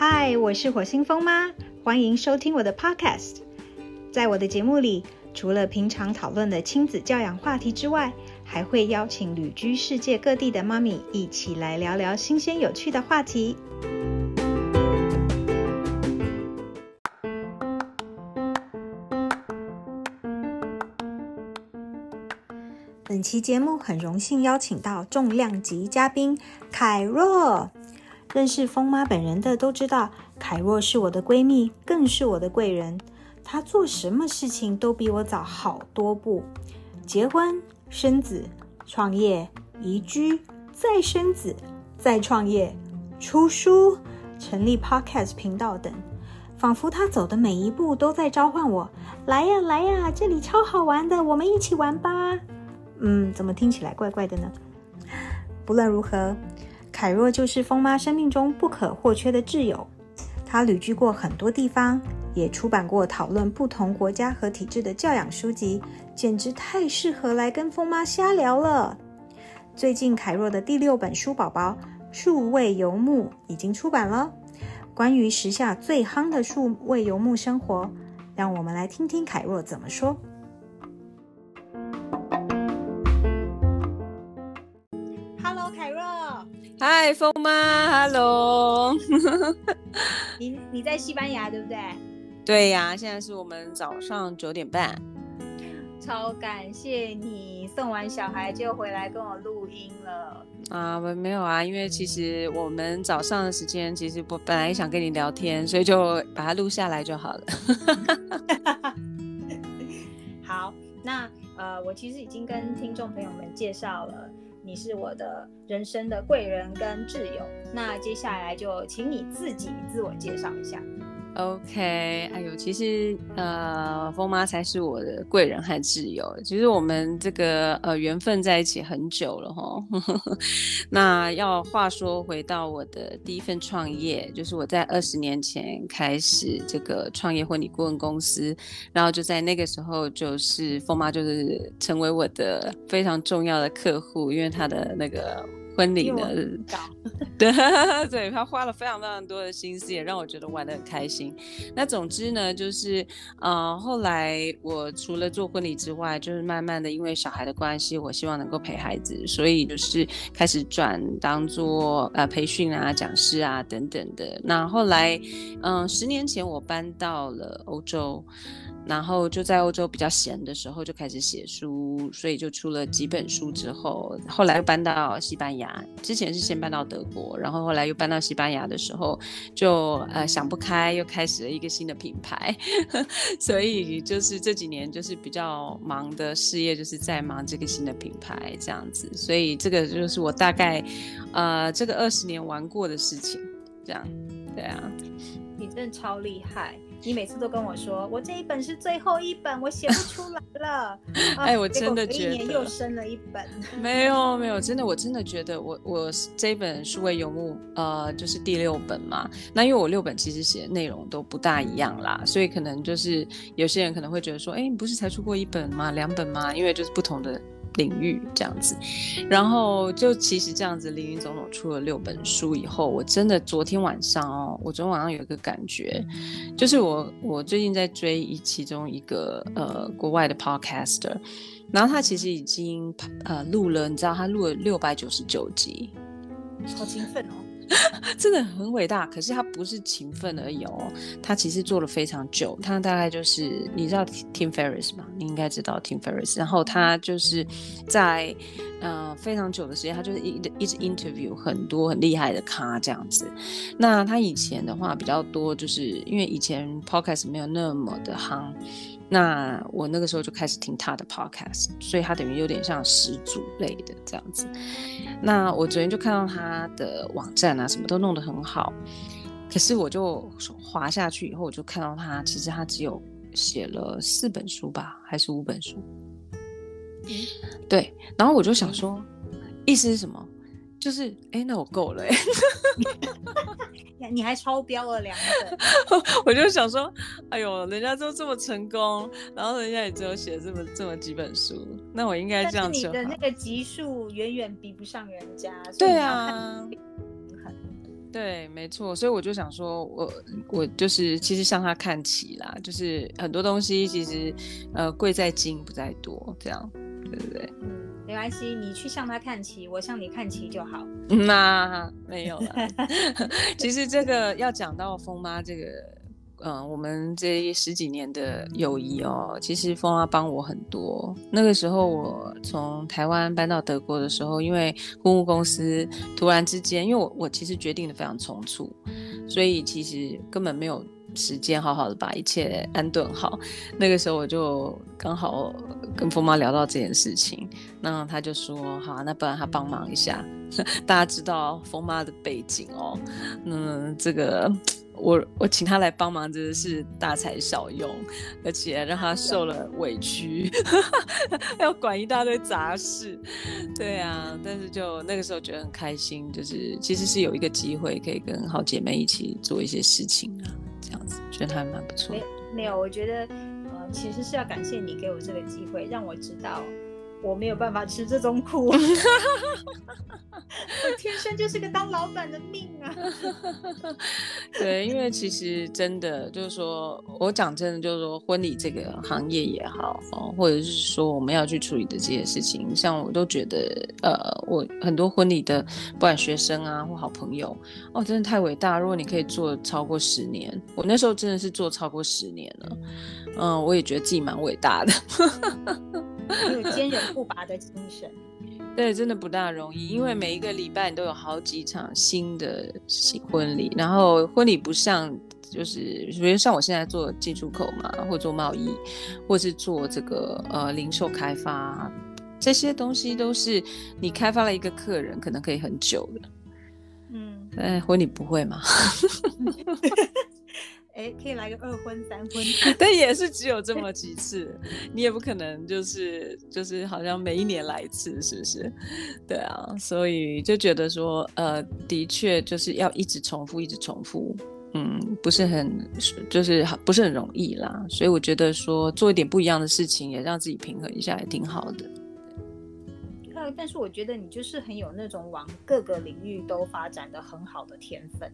嗨，我是火星风妈，欢迎收听我的 Podcast。在我的节目里，除了平常讨论的亲子教养话题之外，还会邀请旅居世界各地的妈咪一起来聊聊新鲜有趣的话题。本期节目很荣幸邀请到重量级嘉宾凯若。认识风妈本人的都知道，凯若是我的闺蜜，更是我的贵人。她做什么事情都比我早好多步，结婚、生子、创业、移居、再生子、再创业、出书、成立 Podcast 频道等，仿佛她走的每一步都在召唤我：来呀，来呀，这里超好玩的，我们一起玩吧。嗯，怎么听起来怪怪的呢？不论如何。凯若就是风妈生命中不可或缺的挚友，她旅居过很多地方，也出版过讨论不同国家和体制的教养书籍，简直太适合来跟风妈瞎聊了。最近凯若的第六本书《宝宝数位游牧》已经出版了，关于时下最夯的数位游牧生活，让我们来听听凯若怎么说。嗨，风妈，Hello。你你在西班牙对不对？对呀，现在是我们早上九点半。超感谢你送完小孩就回来跟我录音了。啊，我没有啊，因为其实我们早上的时间其实我本来想跟你聊天，所以就把它录下来就好了。好，那呃，我其实已经跟听众朋友们介绍了。你是我的人生的贵人跟挚友，那接下来就请你自己自我介绍一下。OK，哎呦，其实呃，风妈才是我的贵人和挚友。其实我们这个呃缘分在一起很久了哈。那要话说回到我的第一份创业，就是我在二十年前开始这个创业婚礼顾问公司，然后就在那个时候，就是风妈就是成为我的非常重要的客户，因为她的那个。婚礼呢？对 对，他花了非常非常多的心思，也让我觉得玩的很开心。那总之呢，就是呃，后来我除了做婚礼之外，就是慢慢的因为小孩的关系，我希望能够陪孩子，所以就是开始转当做呃培训啊、讲师啊等等的。那后来，嗯，十年前我搬到了欧洲。然后就在欧洲比较闲的时候就开始写书，所以就出了几本书。之后后来又搬到西班牙，之前是先搬到德国，然后后来又搬到西班牙的时候，就呃想不开，又开始了一个新的品牌。所以就是这几年就是比较忙的事业，就是在忙这个新的品牌这样子。所以这个就是我大概呃这个二十年玩过的事情，这样对啊。你真的超厉害。你每次都跟我说，我这一本是最后一本，我写不出来了。哎，我真的觉得一年又生了一本。没有没有，真的我真的觉得我我这本数位游牧呃就是第六本嘛。那因为我六本其实写的内容都不大一样啦，所以可能就是有些人可能会觉得说，哎，你不是才出过一本吗？两本吗？因为就是不同的。领域这样子，然后就其实这样子，林林总总出了六本书以后，我真的昨天晚上哦，我昨天晚上有一个感觉，就是我我最近在追一其中一个呃国外的 podcaster，然后他其实已经呃录了，你知道他录了六百九十九集，好勤奋哦。真的很伟大，可是他不是勤奋而已哦，他其实做了非常久。他大概就是你知道 Tim Ferris 吗？你应该知道 Tim Ferris。然后他就是在呃非常久的时间，他就是一一直 interview 很多很厉害的咖这样子。那他以前的话比较多，就是因为以前 podcast 没有那么的夯。那我那个时候就开始听他的 podcast，所以他等于有点像始祖类的这样子。那我昨天就看到他的网站啊，什么都弄得很好，可是我就滑下去以后，我就看到他其实他只有写了四本书吧，还是五本书？对，然后我就想说，意思是什么？就是，哎，那我够了，哎，你还超标了两本，我就想说，哎呦，人家都这么成功，然后人家也只有写这么这么几本书，那我应该这样子。你的那个级数远远比不上人家。对啊。对，没错，所以我就想说，我我就是其实向他看齐啦，就是很多东西其实呃贵在精不在多，这样对不对？嗯，没关系，你去向他看齐，我向你看齐就好。那没有了，其实这个要讲到风妈这个。嗯，我们这十几年的友谊哦，其实风妈帮我很多。那个时候我从台湾搬到德国的时候，因为公务公司突然之间，因为我我其实决定的非常匆促，所以其实根本没有时间好好的把一切安顿好。那个时候我就刚好跟风妈聊到这件事情，那她就说好，那不然她帮忙一下。大家知道风妈的背景哦，嗯，这个。我我请她来帮忙，真的是大材小用，而且让她受了委屈，要管一大堆杂事。对啊，但是就那个时候觉得很开心，就是其实是有一个机会可以跟好姐妹一起做一些事情啊，这样子觉得还蛮不错。没没有，我觉得呃，其实是要感谢你给我这个机会，让我知道。我没有办法吃这种苦，我天生就是个当老板的命啊！对，因为其实真的就是说，我讲真的就是说，婚礼这个行业也好哦，或者是说我们要去处理的这些事情，像我都觉得，呃，我很多婚礼的不管学生啊或好朋友，哦，真的太伟大！如果你可以做超过十年，我那时候真的是做超过十年了，嗯，我也觉得自己蛮伟大的。有坚韧不拔的精神，对，真的不大容易，因为每一个礼拜你都有好几场新的新婚礼，然后婚礼不像就是，比如像我现在做进出口嘛，或做贸易，或是做这个呃零售开发，这些东西都是你开发了一个客人，可能可以很久的。嗯，哎，婚礼不会吗？哎，可以来个二婚三婚，但也是只有这么几次，你也不可能就是就是好像每一年来一次，是不是？对啊，所以就觉得说，呃，的确就是要一直重复，一直重复，嗯，不是很就是不是很容易啦。所以我觉得说做一点不一样的事情，也让自己平衡一下，也挺好的。呃，但是我觉得你就是很有那种往各个领域都发展的很好的天分。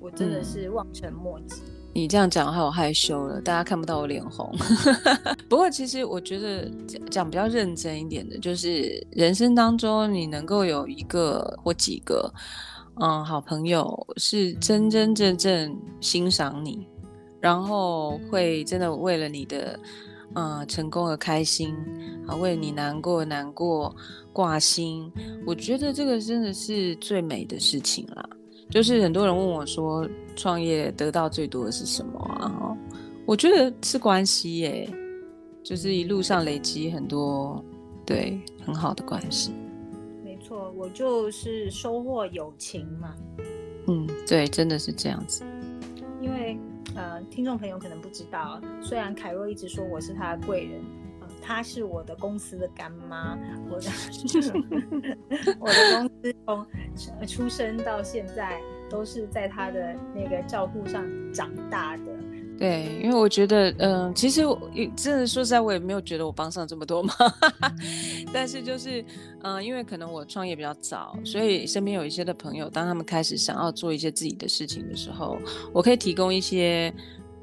我真的是望尘莫及。你这样讲，害我害羞了，大家看不到我脸红。不过，其实我觉得讲比较认真一点的，就是人生当中你能够有一个或几个，嗯，好朋友是真真正正欣赏你，然后会真的为了你的嗯成功而开心，啊，为了你难过难过挂心。我觉得这个真的是最美的事情啦。就是很多人问我说，创业得到最多的是什么啊？我觉得是关系耶，就是一路上累积很多对很好的关系。没错，我就是收获友情嘛。嗯，对，真的是这样子。因为呃，听众朋友可能不知道，虽然凯若一直说我是他的贵人，呃，他是我的公司的干妈，我的 我的公司从。出生到现在都是在她的那个照顾上长大的。对，因为我觉得，嗯，其实我真的说实在，我也没有觉得我帮上这么多忙。但是就是，嗯，因为可能我创业比较早，所以身边有一些的朋友，当他们开始想要做一些自己的事情的时候，我可以提供一些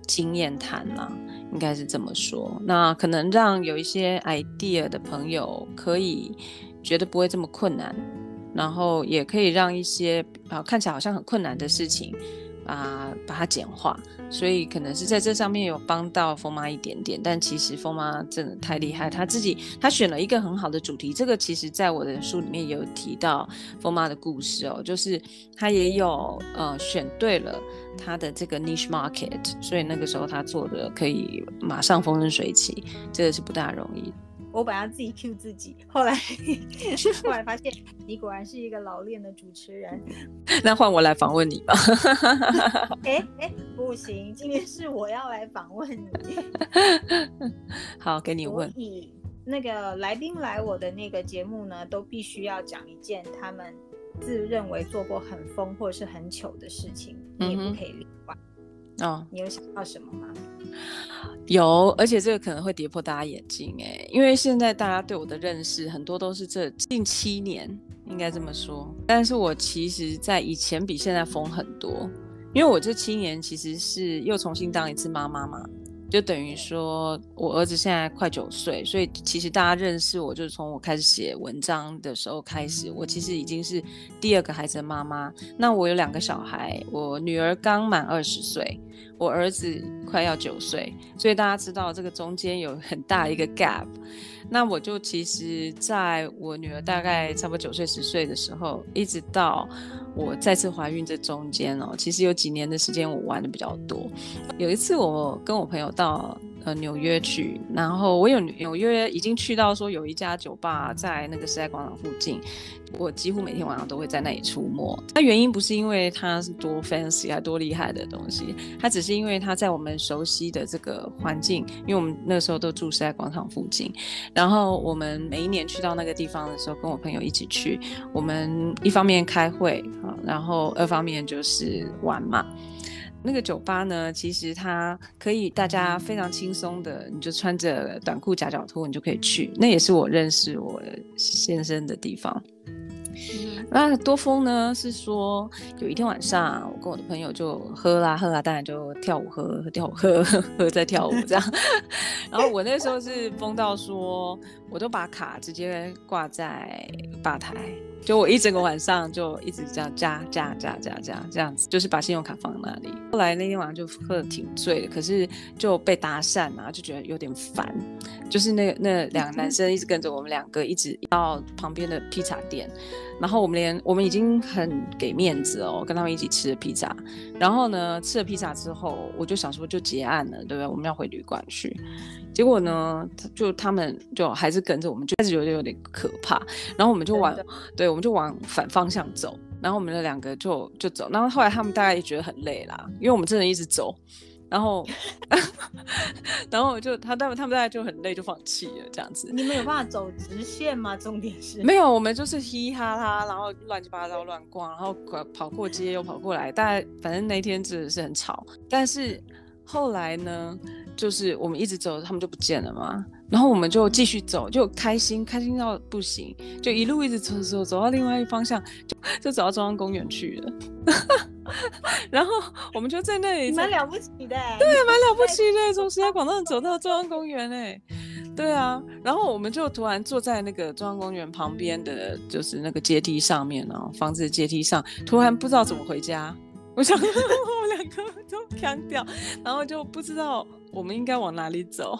经验谈啦，应该是这么说。那可能让有一些 idea 的朋友可以觉得不会这么困难。然后也可以让一些啊看起来好像很困难的事情，啊把它简化，所以可能是在这上面有帮到风妈一点点，但其实风妈真的太厉害，她自己她选了一个很好的主题，这个其实在我的书里面有提到风妈的故事哦，就是她也有呃选对了她的这个 niche market，所以那个时候她做的可以马上风生水起，这个是不大容易。我本来自己 Q 自己，后来 后来发现你果然是一个老练的主持人。那换我来访问你吧。哎哎，不行，今天是我要来访问你。好，给你问。那个来宾来我的那个节目呢，都必须要讲一件他们自认为做过很疯或者是很糗的事情，你也不可以。哦，你有想到什么吗？有，而且这个可能会跌破大家眼镜哎，因为现在大家对我的认识很多都是这近七年应该这么说。但是我其实，在以前比现在疯很多，因为我这七年其实是又重新当一次妈妈嘛。就等于说，我儿子现在快九岁，所以其实大家认识我，就是从我开始写文章的时候开始。我其实已经是第二个孩子的妈妈。那我有两个小孩，我女儿刚满二十岁，我儿子快要九岁，所以大家知道这个中间有很大一个 gap。那我就其实在我女儿大概差不多九岁十岁的时候，一直到。我再次怀孕这中间哦，其实有几年的时间我玩的比较多。有一次我跟我朋友到呃纽约去，然后我有纽约已经去到说有一家酒吧在那个时代广场附近。我几乎每天晚上都会在那里出没。那原因不是因为它是多 fancy 还多厉害的东西，它只是因为它在我们熟悉的这个环境。因为我们那时候都住时代广场附近，然后我们每一年去到那个地方的时候，跟我朋友一起去，我们一方面开会啊，然后二方面就是玩嘛。那个酒吧呢，其实它可以大家非常轻松的，你就穿着短裤夹脚拖，你就可以去。那也是我认识我先生的地方。那多疯呢？是说有一天晚上，我跟我的朋友就喝啦喝啦，当然就跳舞喝跳舞喝 喝在跳舞这样。然后我那时候是疯到说，我都把卡直接挂在吧台。就我一整个晚上就一直这样加加加加加这样子，就是把信用卡放那里。后来那天晚上就喝的挺醉的，可是就被搭讪啊，就觉得有点烦。就是那那两个男生一直跟着我们两个，一直到旁边的披萨店，然后我们连我们已经很给面子哦，跟他们一起吃了披萨。然后呢，吃了披萨之后，我就想说就结案了，对不对？我们要回旅馆去。结果呢，就他们就还是跟着我们，就开始觉得有点可怕。然后我们就往，对，我们就往反方向走。然后我们的两个就就走。然后后来他们大概也觉得很累啦，因为我们真的一直走。然后，然后就他他们他们大概就很累，就放弃了这样子。你们有办法走直线吗？重点是没有，我们就是嘻嘻哈哈，然后乱七八糟乱逛，然后跑过街又跑过来。大概反正那天真的是很吵。但是后来呢？就是我们一直走，他们就不见了嘛。然后我们就继续走，就开心，开心到不行，就一路一直走走走到另外一方向，就就走到中央公园去了。然后我们就在那里，蛮了不起的，对，蛮了不起的，从时代广场走到中央公园哎，对啊。然后我们就突然坐在那个中央公园旁边的就是那个阶梯上面哦，房子的阶梯上，突然不知道怎么回家。我想 我们两个都 强掉，然后就不知道我们应该往哪里走，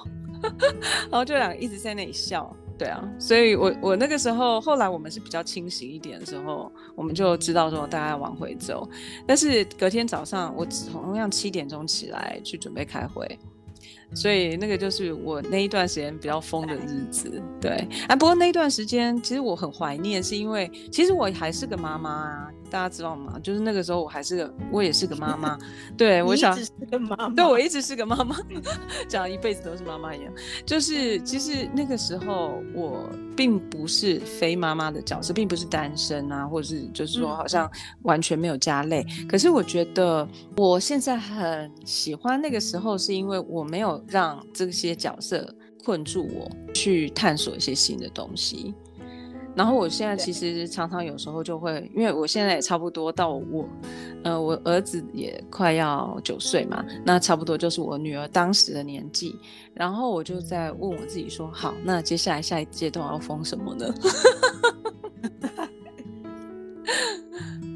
然后就两个一直在那里笑。对啊，所以我我那个时候后来我们是比较清醒一点的时候，我们就知道说大家往回走。但是隔天早上我同样七点钟起来去准备开会。所以那个就是我那一段时间比较疯的日子，对。哎，不过那一段时间其实我很怀念，是因为其实我还是个妈妈啊，大家知道吗？就是那个时候我还是个，我也是个妈妈。对，我想，是个妈妈。对，我一直是个妈妈，讲一辈子都是妈妈一样。就是其实那个时候我并不是非妈妈的角色，并不是单身啊，或者是就是说好像完全没有家累。可是我觉得我现在很喜欢那个时候，是因为我没有。让这些角色困住我，去探索一些新的东西。然后我现在其实常常有时候就会，因为我现在也差不多到我，呃，我儿子也快要九岁嘛，那差不多就是我女儿当时的年纪。然后我就在问我自己说：好，那接下来下一阶段要封什么呢？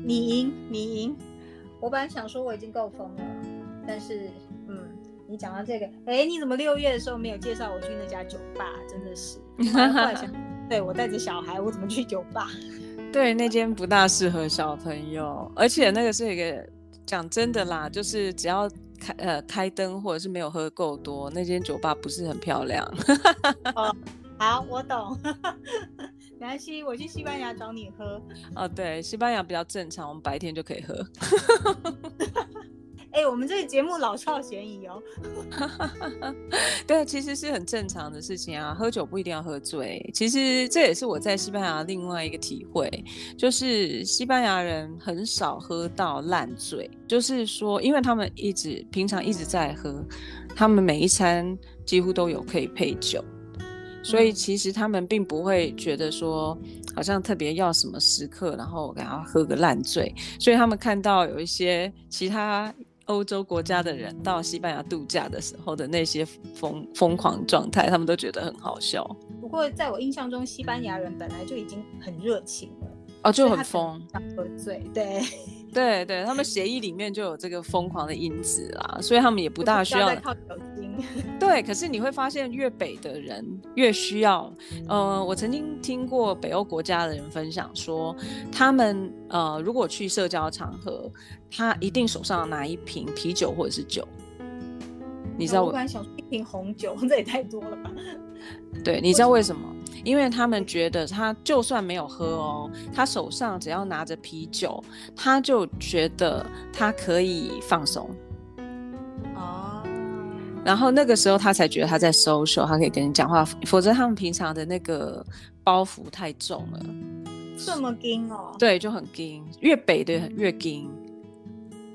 你赢，你赢。我本来想说我已经够疯了，但是。嗯你讲到这个，哎，你怎么六月的时候没有介绍我去那家酒吧？真的是，对我带着小孩，我怎么去酒吧？对，那间不大适合小朋友，而且那个是一个讲真的啦，就是只要开呃开灯或者是没有喝够多，那间酒吧不是很漂亮。哦，好，我懂，没关系，我去西班牙找你喝。哦，对，西班牙比较正常，我们白天就可以喝。哎，我们这个节目老少咸宜哦。对，其实是很正常的事情啊。喝酒不一定要喝醉，其实这也是我在西班牙另外一个体会，就是西班牙人很少喝到烂醉，就是说，因为他们一直平常一直在喝，他们每一餐几乎都有可以配酒。所以其实他们并不会觉得说好像特别要什么时刻，然后给他喝个烂醉。所以他们看到有一些其他欧洲国家的人到西班牙度假的时候的那些疯疯狂状态，他们都觉得很好笑。不过在我印象中，西班牙人本来就已经很热情了，哦，就很疯，喝醉，对。对对，他们协议里面就有这个疯狂的因子啦，所以他们也不大需要靠酒精。对，可是你会发现越北的人越需要。呃，我曾经听过北欧国家的人分享说，他们呃如果去社交场合，他一定手上拿一瓶啤酒或者是酒。你知道我？我想一瓶红酒，这也太多了吧？对，你知道为什么？因为他们觉得他就算没有喝哦，他手上只要拿着啤酒，他就觉得他可以放松。哦。然后那个时候他才觉得他在 social，他可以跟你讲话，否则他们平常的那个包袱太重了。这么硬哦？对，就很硬，越北的越硬。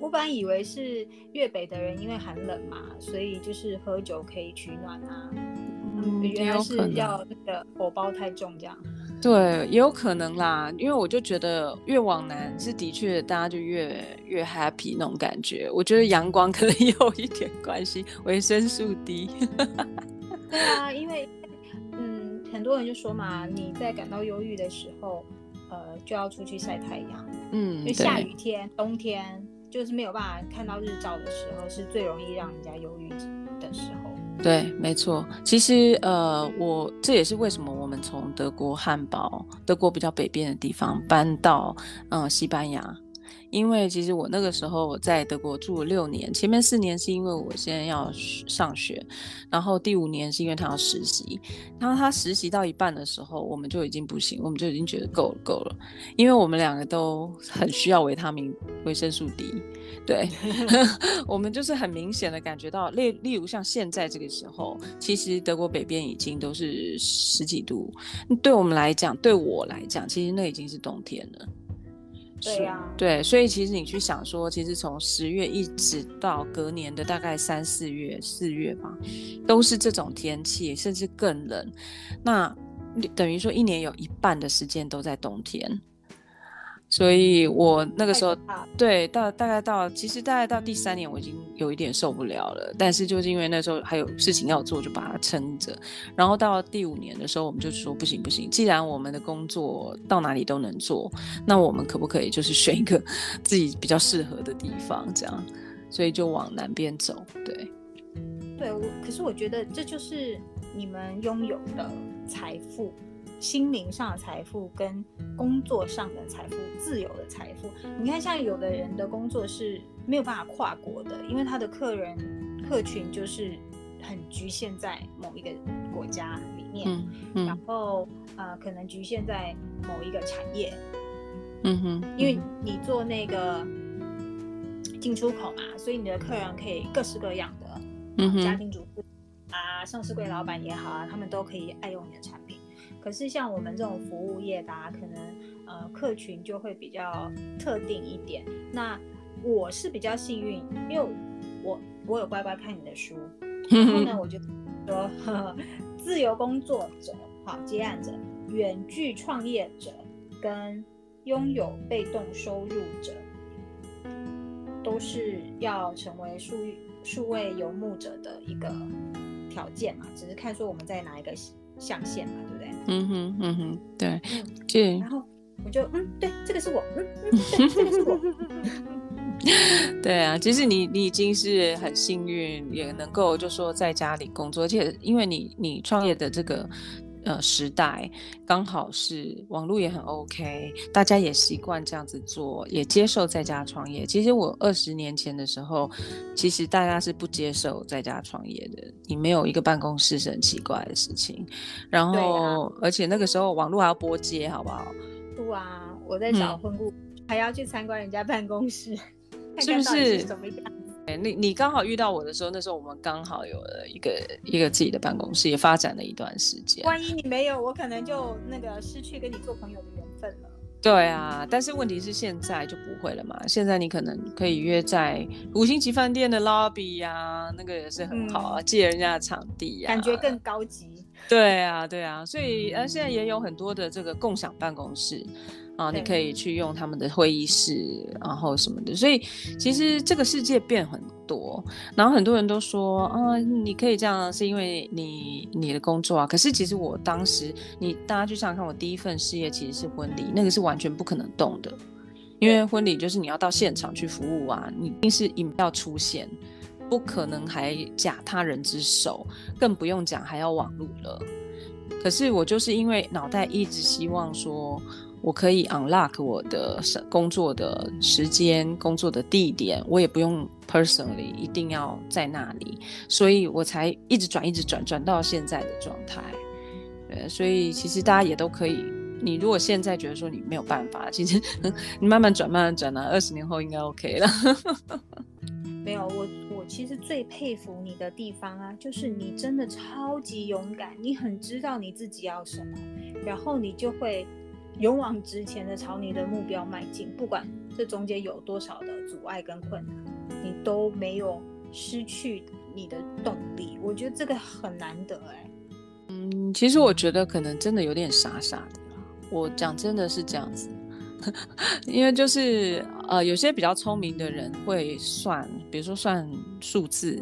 我本来以为是粤北的人因为寒冷嘛，所以就是喝酒可以取暖啊。原来是要那个火包太重这样，对，也有可能啦。因为我就觉得越往南是的确大家就越越 happy 那种感觉。我觉得阳光可能 有一点关系，维生素 D。对啊，因为嗯，很多人就说嘛，你在感到忧郁的时候，呃，就要出去晒太阳。嗯，因为下雨天、冬天就是没有办法看到日照的时候，是最容易让人家忧郁的时候。对，没错。其实，呃，我这也是为什么我们从德国汉堡，德国比较北边的地方搬到，嗯，西班牙。因为其实我那个时候在德国住了六年，前面四年是因为我现在要上学，然后第五年是因为他要实习。然后他实习到一半的时候，我们就已经不行，我们就已经觉得够了，够了。因为我们两个都很需要维他命、维生素 D。对，我们就是很明显的感觉到，例例如像现在这个时候，其实德国北边已经都是十几度，对我们来讲，对我来讲，其实那已经是冬天了。对啊，对，所以其实你去想说，其实从十月一直到隔年的大概三四月、四月吧，都是这种天气，甚至更冷。那等于说一年有一半的时间都在冬天。所以我那个时候，对，到大概到其实大概到第三年，我已经有一点受不了了。但是就是因为那时候还有事情要做，就把它撑着。然后到第五年的时候，我们就说不行不行，既然我们的工作到哪里都能做，那我们可不可以就是选一个 自己比较适合的地方，这样？所以就往南边走。对，对我，可是我觉得这就是你们拥有的财富。心灵上的财富跟工作上的财富，自由的财富。你看，像有的人的工作是没有办法跨国的，因为他的客人客群就是很局限在某一个国家里面，然后呃，可能局限在某一个产业。嗯哼，因为你做那个进出口嘛，所以你的客人可以各式各样的，嗯家庭主妇啊，上市柜老板也好啊，他们都可以爱用你的产品。可是像我们这种服务业的，可能呃客群就会比较特定一点。那我是比较幸运，因为我我有乖乖看你的书，然后呢，我就说 自由工作者、好接案者、远距创业者跟拥有被动收入者，都是要成为数数位游牧者的一个条件嘛。只是看说我们在哪一个。象限嘛，对不对？嗯哼，嗯哼，对，对。然后我就，嗯，对，这个是我，嗯，对，这个是我。对啊，其实你你已经是很幸运，也能够就说在家里工作，而且因为你你创业的这个。呃，时代刚好是网络也很 OK，大家也习惯这样子做，也接受在家创业。其实我二十年前的时候，其实大家是不接受在家创业的，你没有一个办公室是很奇怪的事情。然后，而且那个时候网络还要拨接，好不好？不啊，我在找婚顾，还要去参观人家办公室，是不是？怎么样？哎，你你刚好遇到我的时候，那时候我们刚好有了一个一个自己的办公室，也发展了一段时间。万一你没有，我可能就那个失去跟你做朋友的缘分了。对啊，但是问题是现在就不会了嘛。现在你可能可以约在五星级饭店的 lobby 呀，那个也是很好啊，借人家的场地呀，感觉更高级。对啊，对啊，所以呃，现在也有很多的这个共享办公室啊，你可以去用他们的会议室，然后什么的。所以其实这个世界变很多，然后很多人都说啊，你可以这样，是因为你你的工作啊。可是其实我当时，你大家去想想看，我第一份事业其实是婚礼，那个是完全不可能动的，因为婚礼就是你要到现场去服务啊，你一定是一要出现。不可能还假他人之手，更不用讲还要网路了。可是我就是因为脑袋一直希望说，我可以 unlock 我的工作的时间、工作的地点，我也不用 personally 一定要在那里，所以我才一直转、一直转，转到现在的状态。对，所以其实大家也都可以。你如果现在觉得说你没有办法，其实 你慢慢转、慢慢转啊，二十年后应该 OK 了。没有我，我其实最佩服你的地方啊，就是你真的超级勇敢，你很知道你自己要什么，然后你就会勇往直前的朝你的目标迈进，不管这中间有多少的阻碍跟困难，你都没有失去你的动力。我觉得这个很难得哎。嗯，其实我觉得可能真的有点傻傻的，我讲真的是这样子。因为就是呃，有些比较聪明的人会算，比如说算数字，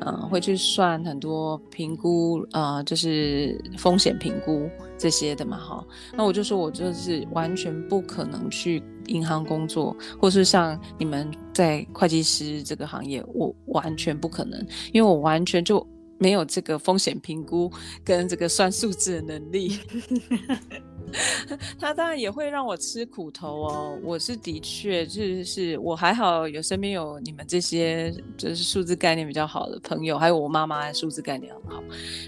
嗯，会去算很多评估，呃，就是风险评估这些的嘛，哈。那我就说我就是完全不可能去银行工作，或是像你们在会计师这个行业，我完全不可能，因为我完全就没有这个风险评估跟这个算数字的能力。他当然也会让我吃苦头哦。我是的确就是我还好，有身边有你们这些就是数字概念比较好的朋友，还有我妈妈数字概念很好。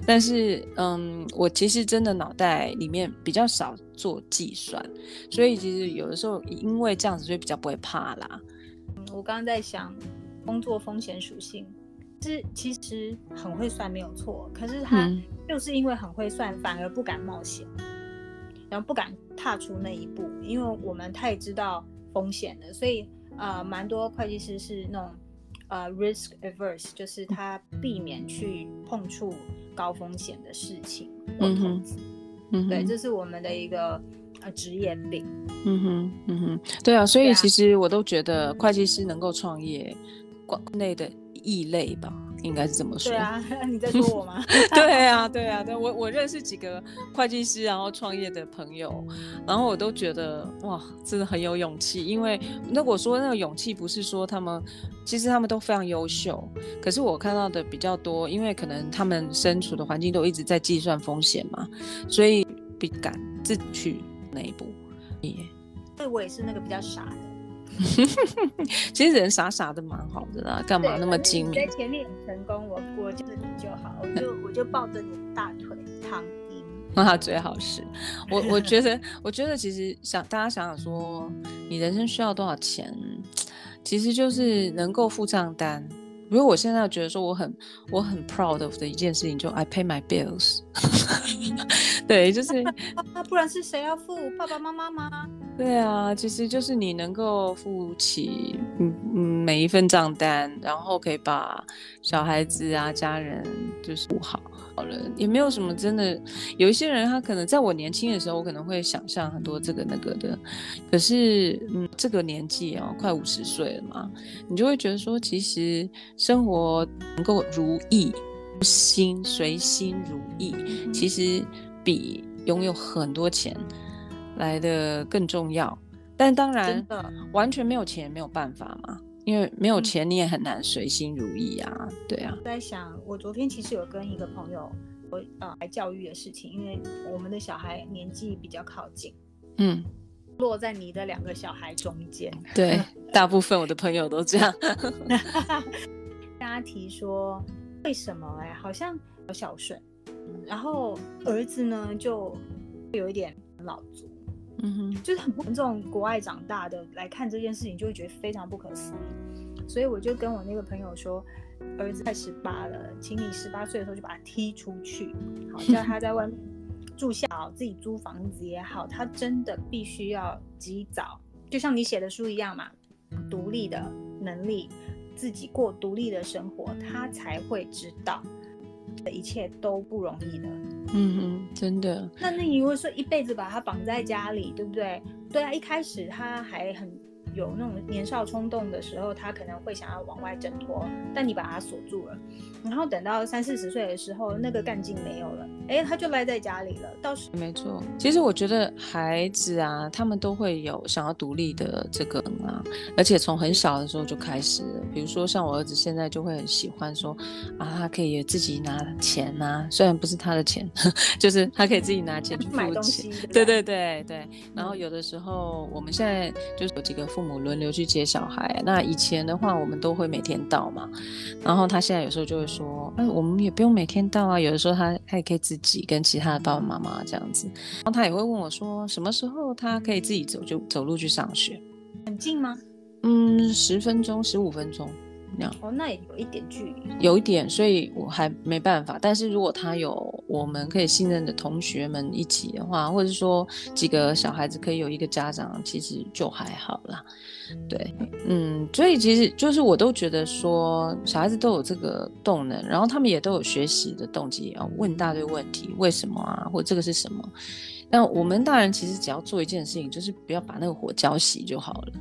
但是，嗯，我其实真的脑袋里面比较少做计算，所以其实有的时候因为这样子，所以比较不会怕啦。嗯，我刚刚在想工作风险属性，是其实很会算没有错，可是他就是因为很会算，反而不敢冒险。然后不敢踏出那一步，因为我们太知道风险了，所以呃，蛮多会计师是那种呃 risk averse，就是他避免去碰触高风险的事情或投资。嗯，对，这是我们的一个呃职业病。嗯哼，嗯哼，对啊，所以其实我都觉得会计师能够创业，国内的异类吧。应该是这么说。对啊，你在说我吗？对啊，对啊，对我我认识几个会计师，然后创业的朋友，然后我都觉得哇，真的很有勇气。因为那我说那个勇气不是说他们，其实他们都非常优秀，可是我看到的比较多，因为可能他们身处的环境都一直在计算风险嘛，所以不敢自己去那一步。你，对我也是那个比较傻的。其实人傻傻的蛮好的啦，干嘛那么精明？在前面成功，我我就是你就好，我就 我就抱着你大腿躺赢。那最好是，我我觉得 我觉得其实想大家想想说，你人生需要多少钱，其实就是能够付账单。如果我现在觉得说我很我很 proud of 的一件事情，就 I pay my bills。对，就是那 不然是谁要付？爸爸妈妈吗？对啊，其实就是你能够付起嗯嗯每一份账单，然后可以把小孩子啊家人就是顾好。好了，也没有什么真的。有一些人他可能在我年轻的时候，我可能会想象很多这个那个的，可是嗯这个年纪哦，快五十岁了嘛，你就会觉得说，其实生活能够如意，心随心如意，其实比拥有很多钱来的更重要。但当然，完全没有钱没有办法嘛。因为没有钱，你也很难随心如意啊。对啊，在想，我昨天其实有跟一个朋友，我呃来教育的事情，因为我们的小孩年纪比较靠近，嗯，落在你的两个小孩中间。对，大部分我的朋友都这样。大家提说，为什么哎，好像有孝顺，然后儿子呢就有一点老足。嗯哼，就是很这种国外长大的来看这件事情，就会觉得非常不可思议。所以我就跟我那个朋友说，儿子快十八了，请你十八岁的时候就把他踢出去，好 叫他在外面住下，自己租房子也好，他真的必须要及早，就像你写的书一样嘛，独立的能力，自己过独立的生活，他才会知道的一切都不容易的。嗯哼，真的。那那你如果说一辈子把他绑在家里，对不对？对啊，一开始他还很。有那种年少冲动的时候，他可能会想要往外挣脱，但你把他锁住了，然后等到三四十岁的时候，那个干劲没有了，哎，他就赖在家里了。到时没错，其实我觉得孩子啊，他们都会有想要独立的这个啊，而且从很小的时候就开始了。比如说像我儿子现在就会很喜欢说啊，他可以自己拿钱呐，虽然不是他的钱，就是他可以自己拿钱去买东西。对对对对。然后有的时候我们现在就是有几个父。父母轮流去接小孩，那以前的话，我们都会每天到嘛。然后他现在有时候就会说：“哎，我们也不用每天到啊。”有的时候他他也可以自己跟其他的爸爸妈妈这样子。然后他也会问我说：“什么时候他可以自己走就走路去上学？很近吗？”嗯，十分钟、十五分钟。哦，那也有一点距离，有一点，所以我还没办法。但是如果他有我们可以信任的同学们一起的话，或者说几个小孩子可以有一个家长，其实就还好啦。对，嗯，所以其实就是我都觉得说，小孩子都有这个动能，然后他们也都有学习的动机，要问大堆问题，为什么啊，或这个是什么？那我们大人其实只要做一件事情，就是不要把那个火浇熄就好了。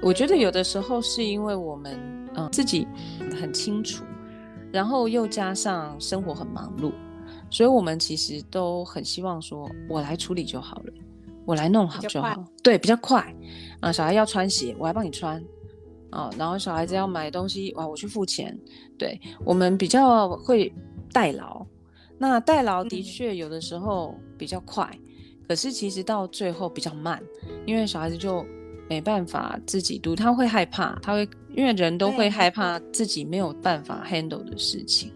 我觉得有的时候是因为我们。嗯，自己很清楚，然后又加上生活很忙碌，所以我们其实都很希望说，我来处理就好了，我来弄好就好，对，比较快。啊，小孩要穿鞋，我来帮你穿，啊，然后小孩子要买东西，哇，我去付钱。对我们比较会代劳，那代劳的确有的时候比较快，可是其实到最后比较慢，因为小孩子就。没办法自己读，他会害怕，他会因为人都会害怕自己没有办法 handle 的事情。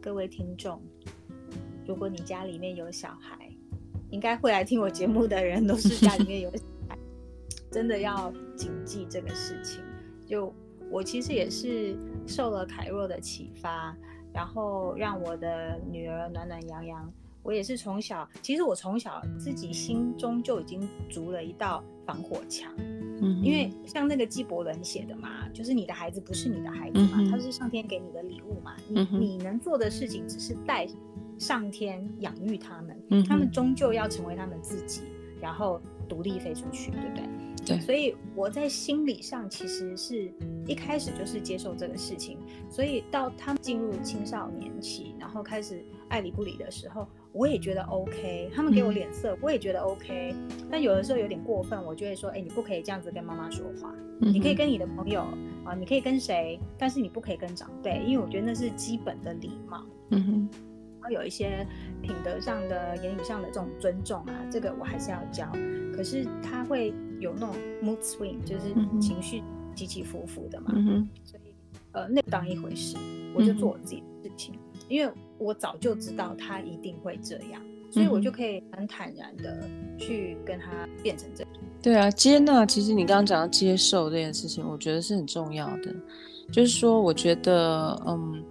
各位听众，如果你家里面有小孩，应该会来听我节目的人都是家里面有小孩，真的要谨记这个事情。就我其实也是受了凯若的启发，然后让我的女儿暖暖洋洋。我也是从小，其实我从小自己心中就已经筑了一道防火墙，嗯，因为像那个纪伯伦写的嘛，就是你的孩子不是你的孩子嘛，他是上天给你的礼物嘛，你你能做的事情只是带上天养育他们，他们终究要成为他们自己，然后独立飞出去，对不对？对，所以我在心理上其实是一开始就是接受这个事情，所以到他们进入青少年期，然后开始爱理不理的时候。我也觉得 OK，他们给我脸色，我也觉得 OK。但有的时候有点过分，我就会说：“哎，你不可以这样子跟妈妈说话。你可以跟你的朋友啊，你可以跟谁，但是你不可以跟长辈，因为我觉得那是基本的礼貌。”嗯哼。然后有一些品德上的、言语上的这种尊重啊，这个我还是要教。可是他会有那种 mood swing，就是情绪起起伏伏的嘛。嗯哼。所以呃，那当一回事，我就做我自己的事情。因为我早就知道他一定会这样，所以我就可以很坦然的去跟他变成这样。对啊，接纳，其实你刚刚讲到接受这件事情，我觉得是很重要的。就是说，我觉得，嗯，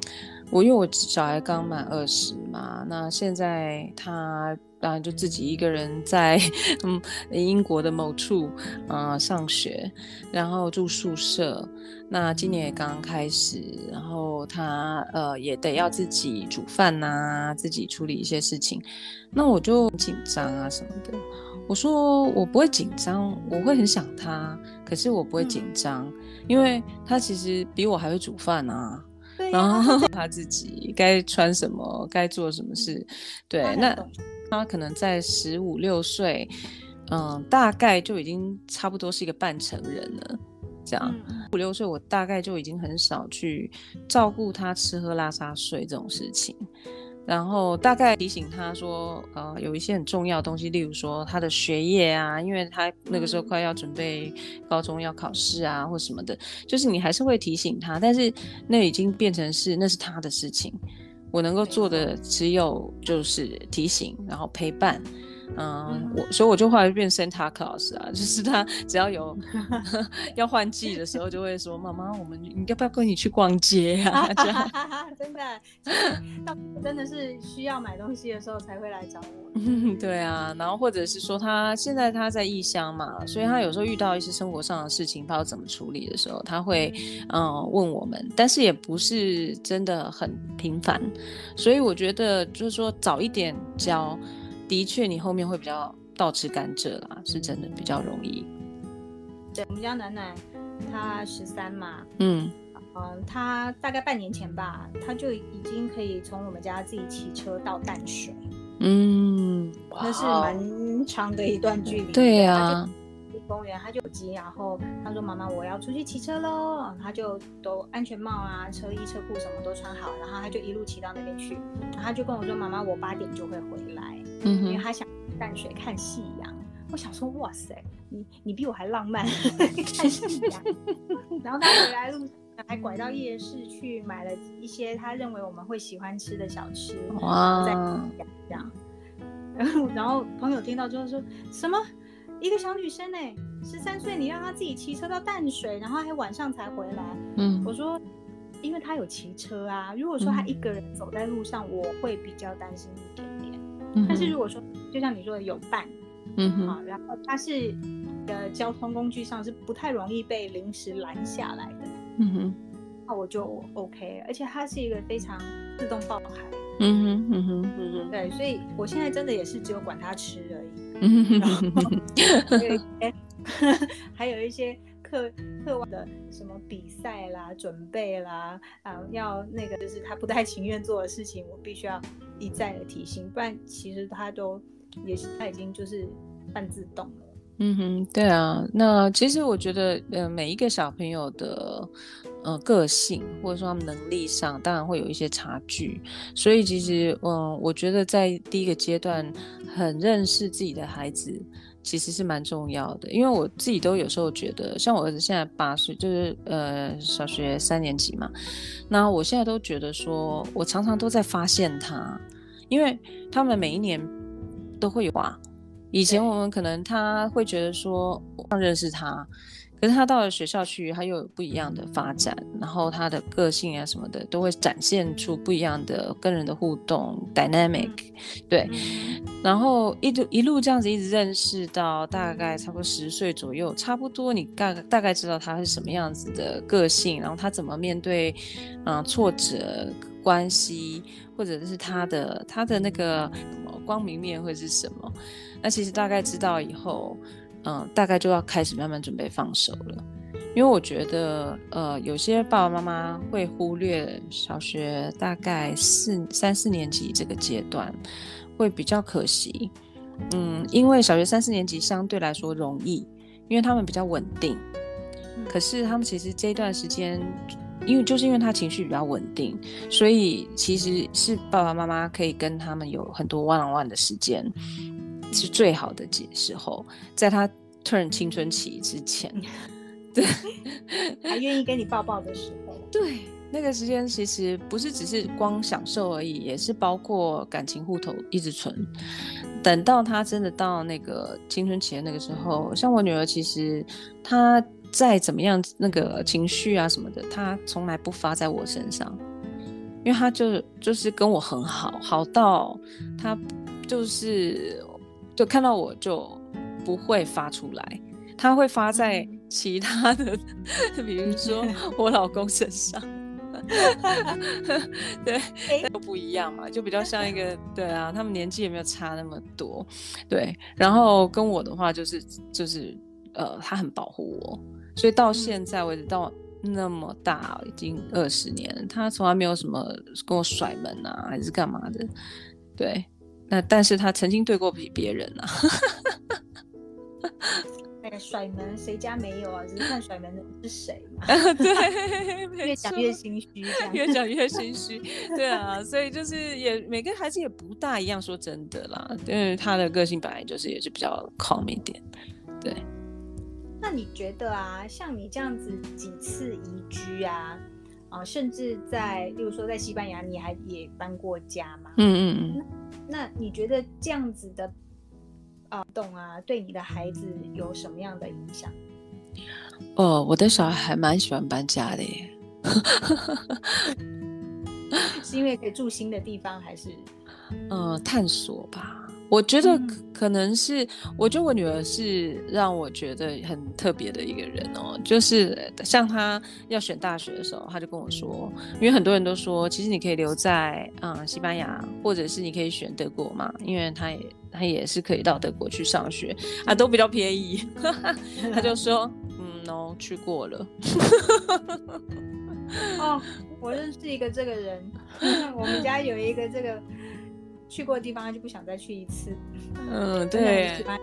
我因为我小孩刚满二十嘛，那现在他。当然就自己一个人在嗯英国的某处啊上学，然后住宿舍。那今年也刚刚开始，然后他呃也得要自己煮饭呐，自己处理一些事情。那我就紧张啊什么的。我说我不会紧张，我会很想他，可是我不会紧张，因为他其实比我还会煮饭啊。然后他自己该穿什么，该做什么事，对那。他可能在十五六岁，嗯，大概就已经差不多是一个半成人了。这样五六岁，我大概就已经很少去照顾他吃喝拉撒睡这种事情。然后大概提醒他说，呃，有一些很重要的东西，例如说他的学业啊，因为他那个时候快要准备高中要考试啊，或什么的，就是你还是会提醒他，但是那已经变成是那是他的事情。我能够做的只有就是提醒，然后陪伴，嗯，我所以我就后来变 Santa Claus 啊，就是他只要有 要换季的时候，就会说妈妈，我们要不要跟你去逛街啊？这样 真的，到真的是需要买东西的时候才会来找我。对啊，然后或者是说他现在他在异乡嘛，所以他有时候遇到一些生活上的事情，不知道怎么处理的时候，他会嗯问我们，但是也不是真的很频繁，所以我觉得就是说早一点教。的确，你后面会比较倒吃甘蔗啦，是真的比较容易。对，我们家暖暖她十三嘛，嗯嗯，她大概半年前吧，她就已经可以从我们家自己骑车到淡水，嗯，那是蛮长的一段距离。对呀。公园，他就急，然后他说：“妈妈，我要出去骑车喽。”他就都安全帽啊、车衣、车裤什么都穿好，然后他就一路骑到那边去。然后他就跟我说：“妈妈，我八点就会回来，因为他想淡水看夕阳。”我想说：“哇塞，你你比我还浪漫，看夕阳。”然后他回来路上还拐到夜市去买了一些他认为我们会喜欢吃的小吃，哇，再这样。然 后然后朋友听到之后说什么？一个小女生呢，十三岁，你让她自己骑车到淡水，然后还晚上才回来。嗯，我说，因为她有骑车啊。如果说她一个人走在路上，我会比较担心一点点。但是如果说，就像你说的有伴，嗯哼，啊，然后她是的交通工具上是不太容易被临时拦下来的。嗯哼，那我就 OK。而且她是一个非常自动爆孩。嗯哼，嗯哼，嗯哼，对，所以我现在真的也是只有管她吃而已。然后还有一些，课课外的什么比赛啦、准备啦，啊，要那个就是他不太情愿做的事情，我必须要一再的提醒，不然其实他都也是他已经就是半自动了。嗯哼，对啊，那其实我觉得，呃，每一个小朋友的。呃，个性或者说他们能力上，当然会有一些差距。所以其实，嗯，我觉得在第一个阶段，很认识自己的孩子，其实是蛮重要的。因为我自己都有时候觉得，像我儿子现在八岁，就是呃小学三年级嘛，那我现在都觉得说，我常常都在发现他，因为他们每一年都会有啊。以前我们可能他会觉得说，我认识他。可是他到了学校去，他又有不一样的发展，然后他的个性啊什么的都会展现出不一样的跟人的互动 dynamic，对，然后一路一路这样子一直认识到大概差不多十岁左右，差不多你大大概知道他是什么样子的个性，然后他怎么面对嗯挫折关系，或者是他的他的那个光明面会是什么，那其实大概知道以后。嗯，大概就要开始慢慢准备放手了，因为我觉得，呃，有些爸爸妈妈会忽略小学大概四三四年级这个阶段，会比较可惜。嗯，因为小学三四年级相对来说容易，因为他们比较稳定。可是他们其实这段时间，因为就是因为他情绪比较稳定，所以其实是爸爸妈妈可以跟他们有很多 one on one 的时间。是最好的时候，在他 turn 青春期之前，对，还愿意跟你抱抱的时候，对，那个时间其实不是只是光享受而已，也是包括感情户头一直存。等到他真的到那个青春期的那个时候，像我女儿，其实她再怎么样那个情绪啊什么的，她从来不发在我身上，因为她就就是跟我很好，好到她就是。就看到我就不会发出来，他会发在其他的，比如说 我老公身上，对，都不一样嘛，就比较像一个，对啊，他们年纪也没有差那么多，对，然后跟我的话就是就是呃，他很保护我，所以到现在为止到那么大已经二十年，他从来没有什么跟我甩门啊，还是干嘛的，对。那但是他曾经对过比别人啊，哎呀甩门谁家没有啊？只是看甩门的是谁嘛。对，越讲越心虚，越讲越心虚。对啊，所以就是也每个孩子也不大一样，说真的啦，因为他的个性本来就是也是比较 calm 一点。对。那你觉得啊，像你这样子几次移居啊，啊，甚至在，例如说在西班牙，你还也搬过家嘛？嗯嗯嗯。那你觉得这样子的啊动啊，对你的孩子有什么样的影响？哦，我的小孩还蛮喜欢搬家的耶。是因为可以住新的地方，还是？嗯，探索吧。我觉得可能是，我觉得我女儿是让我觉得很特别的一个人哦。就是像她要选大学的时候，她就跟我说，因为很多人都说，其实你可以留在嗯西班牙，或者是你可以选德国嘛，因为她也她也是可以到德国去上学啊，都比较便宜。她就说，嗯，no，去过了。哦，我认识一个这个人，我们家有一个这个。去过的地方，就不想再去一次。嗯，对，喜欢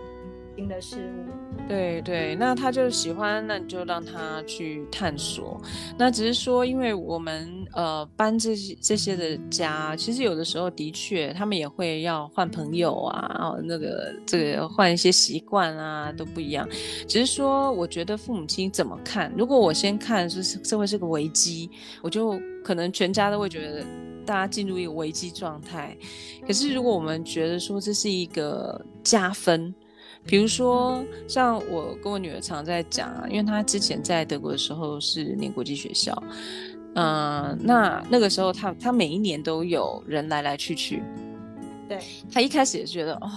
新的事物。对对，那他就喜欢，那你就让他去探索。那只是说，因为我们呃搬这些这些的家，其实有的时候的确，他们也会要换朋友啊，然后那个这个换一些习惯啊，都不一样。只是说，我觉得父母亲怎么看？如果我先看是社会是个危机，我就可能全家都会觉得。大家进入一个危机状态，可是如果我们觉得说这是一个加分，比如说像我跟我女儿常在讲啊，因为她之前在德国的时候是念国际学校，嗯，那那个时候她她每一年都有人来来去去，对她一开始也觉得哦，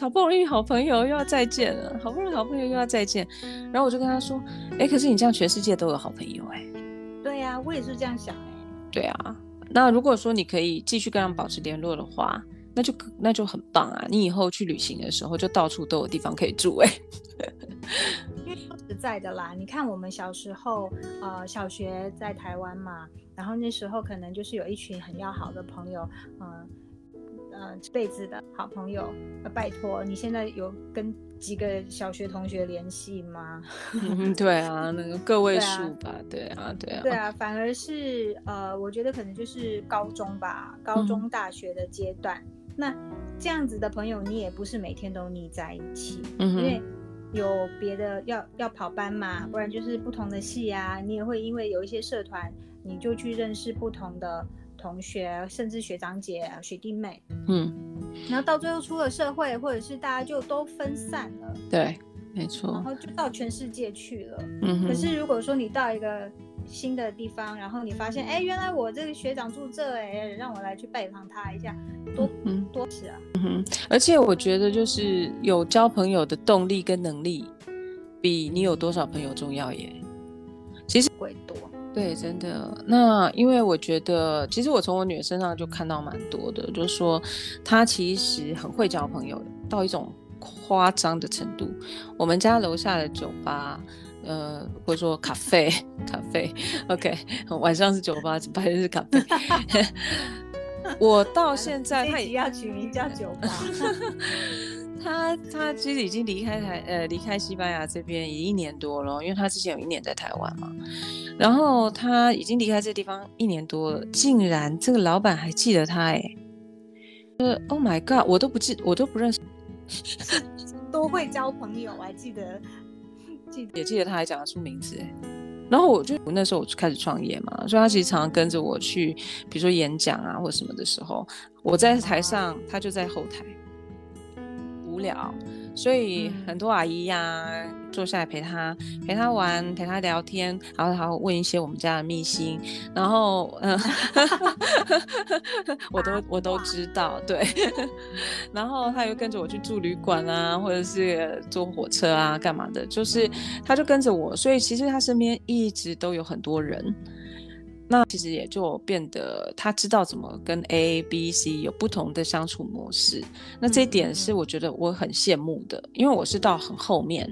好不容易好朋友又要再见了，好不容易好朋友又要再见，然后我就跟她说，哎，可是你这样全世界都有好朋友哎，对呀，我也是这样想哎，对啊。那如果说你可以继续跟他们保持联络的话，那就那就很棒啊！你以后去旅行的时候，就到处都有地方可以住哎。因为说实在的啦，你看我们小时候，呃，小学在台湾嘛，然后那时候可能就是有一群很要好的朋友，嗯。嗯，这辈子的好朋友，拜托，你现在有跟几个小学同学联系吗？对啊，那个个位数吧，对啊，对啊，对啊，反而是呃，我觉得可能就是高中吧，高中大学的阶段，那这样子的朋友，你也不是每天都腻在一起，因为有别的要要跑班嘛，不然就是不同的系啊，你也会因为有一些社团，你就去认识不同的。同学，甚至学长姐、学弟妹，嗯，然后到最后出了社会，或者是大家就都分散了，对，没错，然后就到全世界去了。嗯，可是如果说你到一个新的地方，然后你发现，哎，原来我这个学长住这，哎，让我来去拜访他一下，多嗯多是啊。嗯哼，而且我觉得就是有交朋友的动力跟能力，比你有多少朋友重要耶。其实会多。对，真的。那因为我觉得，其实我从我女儿身上就看到蛮多的，就是说她其实很会交朋友，到一种夸张的程度。我们家楼下的酒吧，呃，或者说咖啡，咖啡，OK，晚上是酒吧，白天是咖啡。我到现在，他也要取名叫酒吧。他他其实已经离开台呃离开西班牙这边已一年多了，因为他之前有一年在台湾嘛，然后他已经离开这地方一年多了，竟然这个老板还记得他哎，呃 Oh my God，我都不记我都不认识，多会交朋友，我还记得也记得他还讲得出名字，然后我就我那时候我就开始创业嘛，所以他其实常常跟着我去，比如说演讲啊或什么的时候，我在台上，他就在后台。无聊，所以很多阿姨呀坐下来陪他陪他玩，陪他聊天，然后还会问一些我们家的秘辛，然后嗯，我都我都知道，对，然后他又跟着我去住旅馆啊，或者是坐火车啊，干嘛的，就是他就跟着我，所以其实他身边一直都有很多人。那其实也就变得他知道怎么跟 A、B、C 有不同的相处模式。那这一点是我觉得我很羡慕的，因为我是到很后面，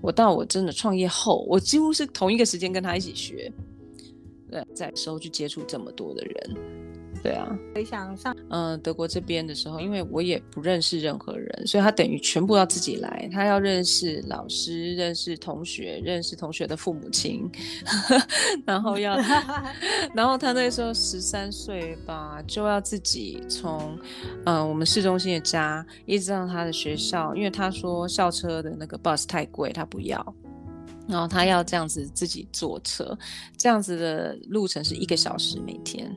我到我真的创业后，我几乎是同一个时间跟他一起学，对，在时候去接触这么多的人。对啊，回想上，嗯，德国这边的时候，因为我也不认识任何人，所以他等于全部要自己来。他要认识老师，认识同学，认识同学的父母亲，然后要，然后他那时候十三岁吧，就要自己从，嗯，我们市中心的家一直到他的学校，因为他说校车的那个 bus 太贵，他不要，然后他要这样子自己坐车，这样子的路程是一个小时每天。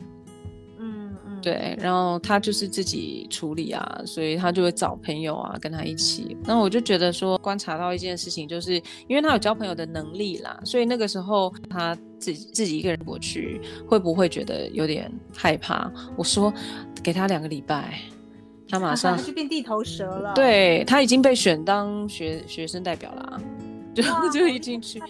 对，然后他就是自己处理啊，所以他就会找朋友啊跟他一起。那我就觉得说，观察到一件事情，就是因为他有交朋友的能力啦，所以那个时候他自己自己一个人过去，会不会觉得有点害怕？我说给他两个礼拜，他马上就变地头蛇了。对他已经被选当学学生代表了，就 就已经去。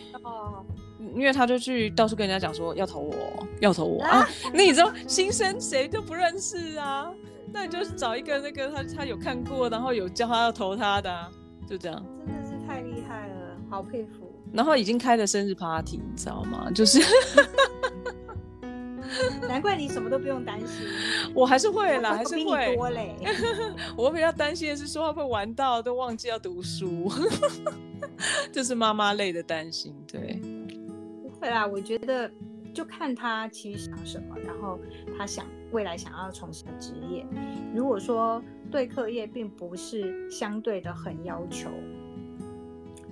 因为他就去到处跟人家讲说要投我，要投我啊！那你知道新生谁都不认识啊？那你就找一个那个他他有看过，然后有叫他要投他的，就这样。真的是太厉害了，好佩服。然后已经开了生日 party，你知道吗？就是，难怪你什么都不用担心。我还是会啦，还是会多嘞。我比较担心的是说话会玩到都忘记要读书，这是妈妈类的担心，对。对啦，我觉得就看他其实想什么，然后他想未来想要从事的职业。如果说对课业并不是相对的很要求，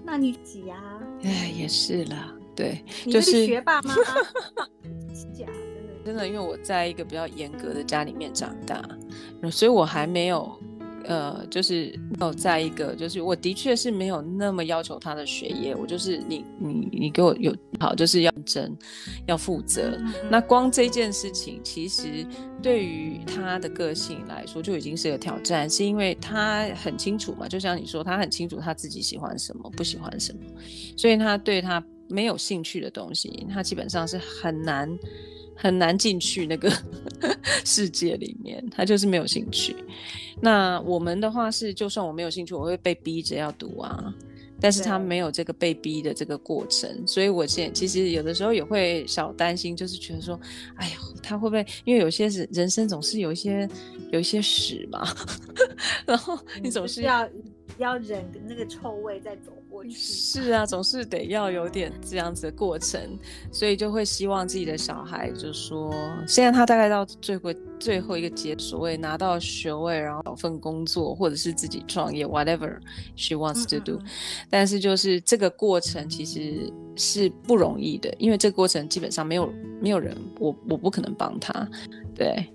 那你挤呀？哎，也是啦，对，就是学霸吗？假的，真的，因为我在一个比较严格的家里面长大，所以我还没有。呃，就是有在一个，就是我的确是没有那么要求他的学业，我就是你你你给我有好，就是要真要负责。那光这件事情，其实对于他的个性来说就已经是个挑战，是因为他很清楚嘛，就像你说，他很清楚他自己喜欢什么，不喜欢什么，所以他对他没有兴趣的东西，他基本上是很难。很难进去那个 世界里面，他就是没有兴趣。那我们的话是，就算我没有兴趣，我会被逼着要读啊。但是他没有这个被逼的这个过程，所以我现其实有的时候也会小担心，就是觉得说，哎呦，他会不会？因为有些是人生总是有一些有一些屎嘛，然后你总是要要忍那个臭味再走过去。是啊，总是得要有点这样子的过程，所以就会希望自己的小孩，就说现在他大概到最后最后一个阶，所谓拿到学位，然后找份工作，或者是自己创业，whatever she wants to do。但是就是这个过程其实是不容易的，因为这个过程基本上没有没有人，我我不可能帮他，对。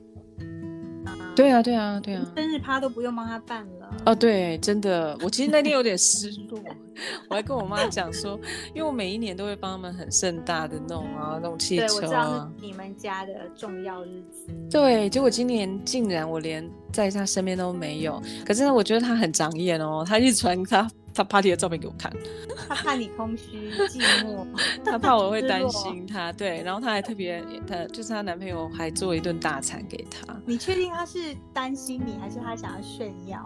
对啊，对啊，对啊，生日趴都不用帮他办了。哦，对，真的，我其实那天有点失落，我还跟我妈讲说，因为我每一年都会帮他们很盛大的弄啊，弄气球啊。对，我知道是你们家的重要日子。对，结果今年竟然我连在他身边都没有。可是呢，我觉得他很长眼哦，他一直传他。他 party 的照片给我看，他怕你空虚 寂寞，他怕我会担心他，对，然后他还特别，他就是她男朋友还做一顿大餐给他。你确定他是担心你，还是他想要炫耀？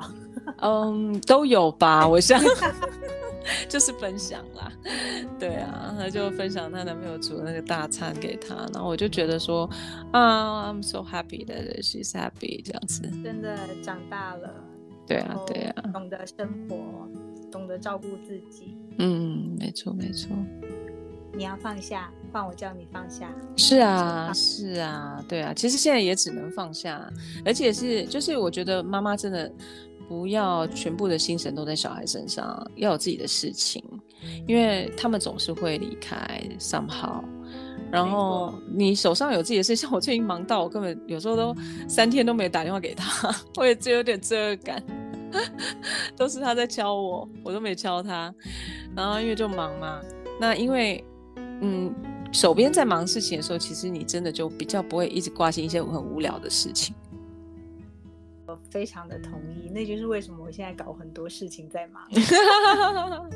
嗯，都有吧，我想 就是分享啦。对啊，他就分享她男朋友煮的那个大餐给他，然后我就觉得说啊，I'm so happy that she's happy 这样子。真的长大了。对啊，对啊，懂得生活。懂得照顾自己，嗯，没错没错。你要放下，放我叫你放下。是啊，是啊，对啊。其实现在也只能放下，而且是就是我觉得妈妈真的不要全部的心神都在小孩身上，要有自己的事情，因为他们总是会离开，somehow。然后你手上有自己的事，像我最近忙到我根本有时候都三天都没打电话给他，我也就有点罪恶感。都是他在敲我，我都没敲他。然后因为就忙嘛，那因为嗯，手边在忙事情的时候，其实你真的就比较不会一直挂心一些很无聊的事情。我非常的同意，那就是为什么我现在搞很多事情在忙。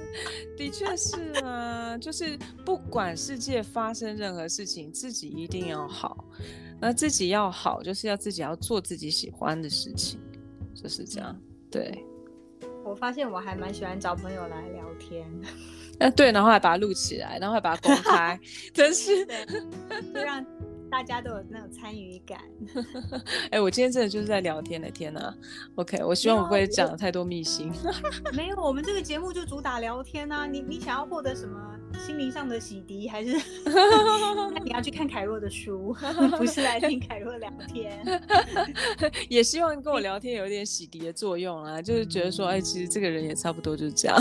的确是啊，就是不管世界发生任何事情，自己一定要好。那自己要好，就是要自己要做自己喜欢的事情，就是这样。对，我发现我还蛮喜欢找朋友来聊天，哎，对，然后还把它录起来，然后还把它公开，真是，就让。大家都有那种参与感。哎，我今天真的就是在聊天的天哪。OK，我希望我不会讲了太多秘辛。没有，我们这个节目就主打聊天啊。你你想要获得什么心灵上的洗涤，还是 你要去看凯若的书，不是来听凯若聊天？也希望跟我聊天有点洗涤的作用啊，就是觉得说，哎，其实这个人也差不多就是这样。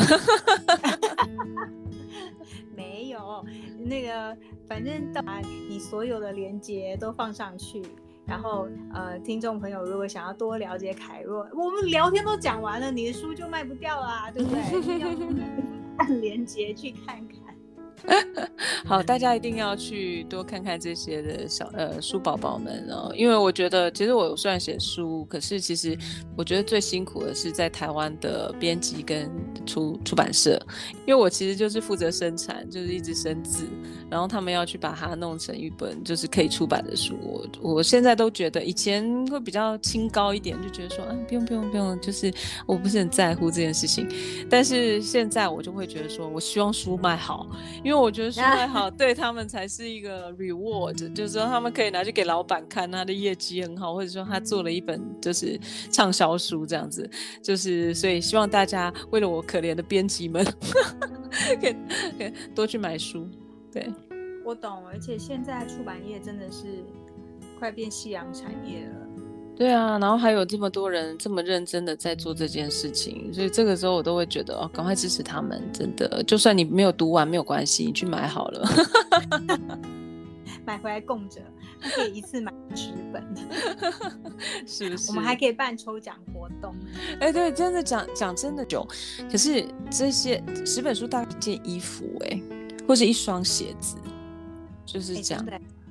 没有，那个反正把你所有的连接都放上去，然后呃，听众朋友如果想要多了解凯若，我们聊天都讲完了，你的书就卖不掉啦，对不对？要 按连接去看看。好，大家一定要去多看看这些的小呃书宝宝们哦，因为我觉得其实我虽然写书，可是其实我觉得最辛苦的是在台湾的编辑跟出出版社，因为我其实就是负责生产，就是一直生字，然后他们要去把它弄成一本就是可以出版的书。我我现在都觉得以前会比较清高一点，就觉得说啊不用不用不用，就是我不是很在乎这件事情，但是现在我就会觉得说我希望书卖好，因为。因为我觉得书卖好，对他们才是一个 reward，就是说他们可以拿去给老板看，他的业绩很好，或者说他做了一本就是畅销书这样子，就是所以希望大家为了我可怜的编辑们，多去买书。对，我懂，而且现在出版业真的是快变夕阳产业了。对啊，然后还有这么多人这么认真的在做这件事情，所以这个时候我都会觉得哦，赶快支持他们，真的，就算你没有读完没有关系，你去买好了，买回来供着，可以一次买十本，是不是？我们还可以办抽奖活动。哎，对，真的讲讲真的就，可是这些十本书大概一件衣服，哎，或者一双鞋子，就是这样。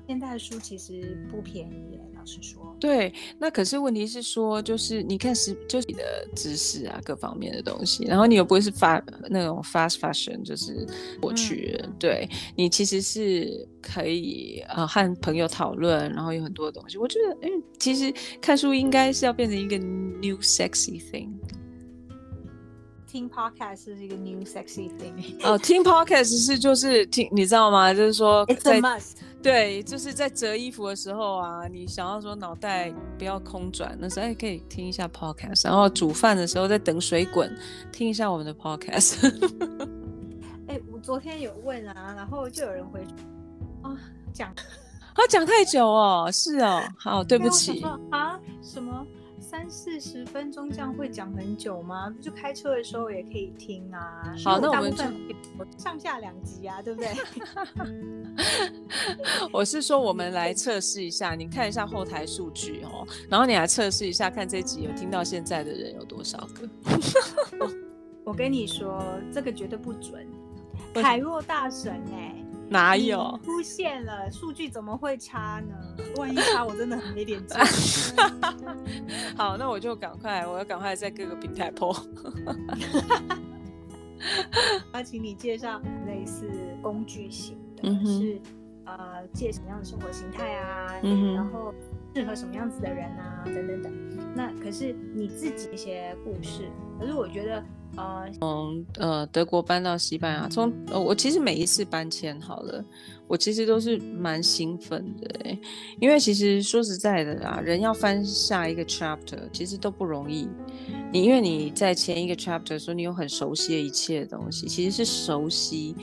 现在的书其实不便宜。老实说，对，那可是问题是说，就是你看是就是你的知识啊，各方面的东西，然后你又不会是发那种 fast fashion，就是过去，对你其实是可以呃和朋友讨论，然后有很多东西。我觉得，嗯，其实看书应该是要变成一个 new sexy thing。听 podcast 是一个 new sexy thing。哦，听 podcast 是就是听，你知道吗？就是说，it's a must。对，就是在折衣服的时候啊，你想要说脑袋不要空转，那时候可以听一下 podcast。然后煮饭的时候在等水滚，听一下我们的 podcast。哎，我昨天有问啊，然后就有人回啊讲，啊讲太久哦，是哦，好，对不起啊，什么？三四十分钟这样会讲很久吗？就开车的时候也可以听啊。好，那我们上下两集啊，对不对？我是说，我们来测试一下，你看一下后台数据哦，然后你来测试一下，看这集有听到现在的人有多少个。我跟你说，这个绝对不准。凯若大神哎。哪有出现了？数据怎么会差呢？万一差，我真的很没脸见。好，那我就赶快，我要赶快在各个平台播。要请你介绍类似工具型的，是呃，借什么样的生活形态啊？然后适合什么样子的人啊？等等等。那可是你自己一些故事，可是我觉得。呃，从呃德国搬到西班牙，从呃我其实每一次搬迁好了，我其实都是蛮兴奋的，因为其实说实在的啊，人要翻下一个 chapter 其实都不容易。你因为你在前一个 chapter 时候，你有很熟悉的一切东西，其实是熟悉，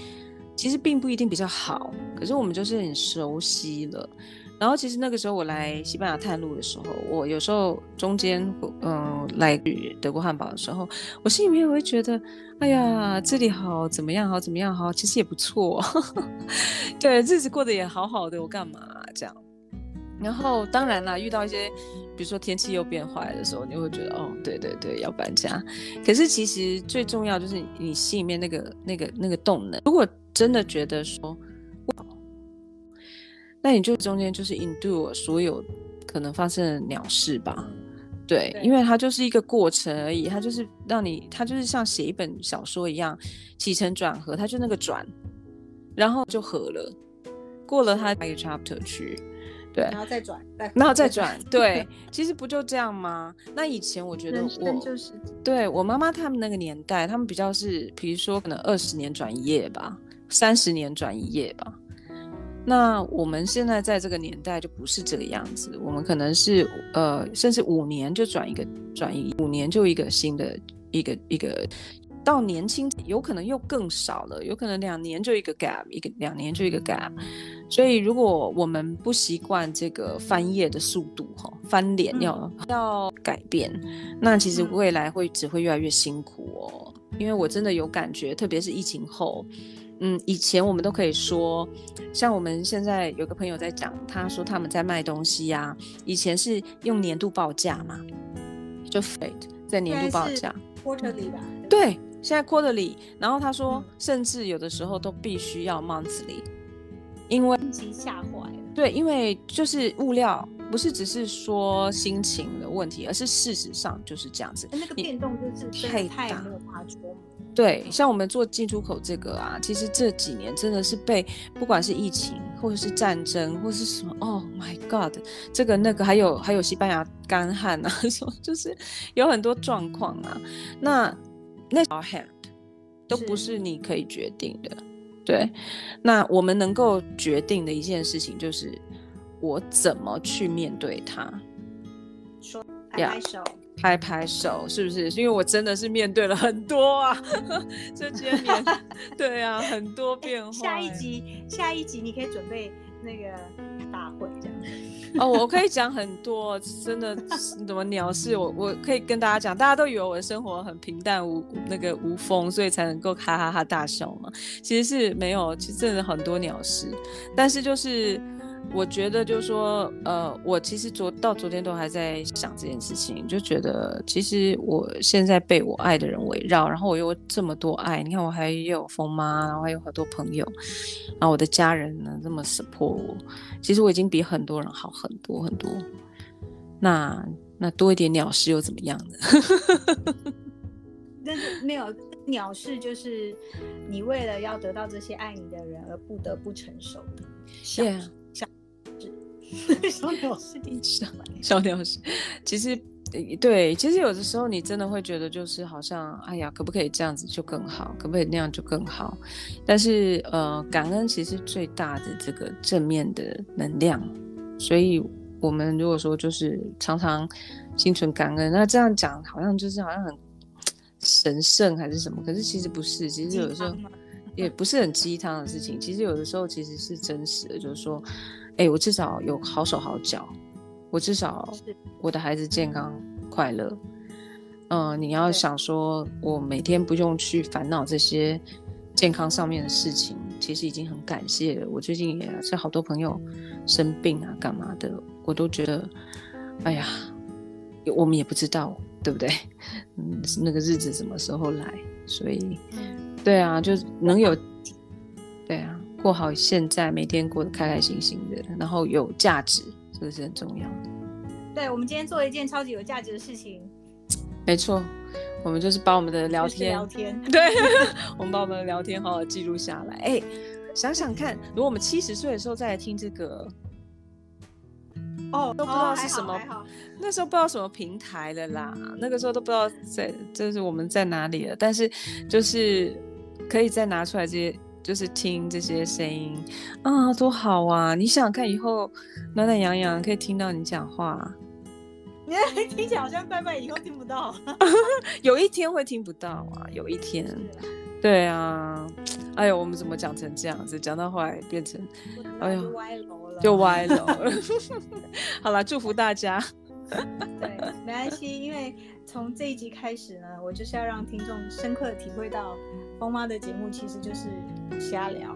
其实并不一定比较好，可是我们就是很熟悉了。然后其实那个时候我来西班牙探路的时候，我有时候中间嗯来德国汉堡的时候，我心里面我会觉得，哎呀，这里好怎么样好怎么样好，其实也不错，对，日子过得也好好的，我干嘛这样？然后当然啦，遇到一些比如说天气又变坏的时候，你会觉得哦，对对对，要搬家。可是其实最重要就是你心里面那个那个那个动能，如果真的觉得说。那你就中间就是 endure 所有可能发生的鸟事吧，对，因为它就是一个过程而已，它就是让你，它就是像写一本小说一样，起承转合，它就那个转，然后就合了，过了它一个 chapter 去，对，然后再转，然后再转，对，其实不就这样吗？那以前我觉得我就是，对我妈妈他们那个年代，他们比较是，比如说可能二十年转一页吧，三十年转一页吧。那我们现在在这个年代就不是这个样子，我们可能是呃，甚至五年就转一个转移，五年就一个新的一个一个，到年轻有可能又更少了，有可能两年就一个 gap，一个两年就一个 gap。所以如果我们不习惯这个翻页的速度哈，翻脸要要改变，那其实未来会只会越来越辛苦哦。因为我真的有感觉，特别是疫情后。嗯，以前我们都可以说，像我们现在有个朋友在讲，他说他们在卖东西呀，以前是用年度报价嘛，就 fate 在年度报价，quarterly 吧？对，现在 quarterly，然后他说，甚至有的时候都必须要 monthly，因为吓坏了。对，因为就是物料不是只是说心情的问题，而是事实上就是这样子。那个变动就是太大。对，像我们做进出口这个啊，其实这几年真的是被不管是疫情，或者是战争，或者是什么，Oh my God，这个那个，还有还有西班牙干旱啊，什么就是有很多状况啊。那那 hand 都不是你可以决定的。对，那我们能够决定的一件事情就是我怎么去面对它。说拍拍手。拍拍手，是不是？因为我真的是面对了很多啊，这些年，对啊，很多变化。下一集，下一集你可以准备那个大会这样。哦，我可以讲很多，真的怎么鸟事，我我可以跟大家讲，大家都以为我的生活很平淡无那个无风，所以才能够哈哈哈大笑嘛。其实是没有，其实真的很多鸟事，但是就是。我觉得就是说，呃，我其实昨到昨天都还在想这件事情，就觉得其实我现在被我爱的人围绕，然后我又这么多爱，你看我还有疯妈，然后还有很多朋友，然后我的家人呢这么 support 我，其实我已经比很多人好很多很多。那那多一点鸟事又怎么样呢？但是没有鸟事，就是你为了要得到这些爱你的人而不得不承受的。是。小鸟是第什么？小鸟是，其实对，其实有的时候你真的会觉得，就是好像，哎呀，可不可以这样子就更好？可不可以那样就更好？但是呃，感恩其实最大的这个正面的能量，所以我们如果说就是常常心存感恩，那这样讲好像就是好像很神圣还是什么？可是其实不是，其实有的时候也不是很鸡汤的事情。其实有的时候其实是真实的，就是说。哎，我至少有好手好脚，我至少我的孩子健康快乐。嗯，你要想说，我每天不用去烦恼这些健康上面的事情，其实已经很感谢了。我最近也是好多朋友生病啊，干嘛的，我都觉得，哎呀，我们也不知道，对不对？嗯，那个日子什么时候来？所以，对啊，就能有，对啊。过好现在，每天过得开开心心的，然后有价值，这个是很重要的。对，我们今天做了一件超级有价值的事情。没错，我们就是把我们的聊天，聊天，对，我们把我们的聊天好好记录下来。哎，想想看，如果我们七十岁的时候再来听这个，哦，都不知道是什么，那时候不知道什么平台了啦，那个时候都不知道在，就是我们在哪里了。但是就是可以再拿出来这些。就是听这些声音啊，多好啊！你想想看，以后暖暖洋洋可以听到你讲话，你 听起来好像拜拜以后听不到，有一天会听不到啊，有一天，对啊，哎呦，我们怎么讲成这样子？讲到后来变成，哎呦，歪楼了，就歪楼 了。好了，祝福大家。对，没关系，因为从这一集开始呢，我就是要让听众深刻体会到，风妈的节目其实就是瞎聊。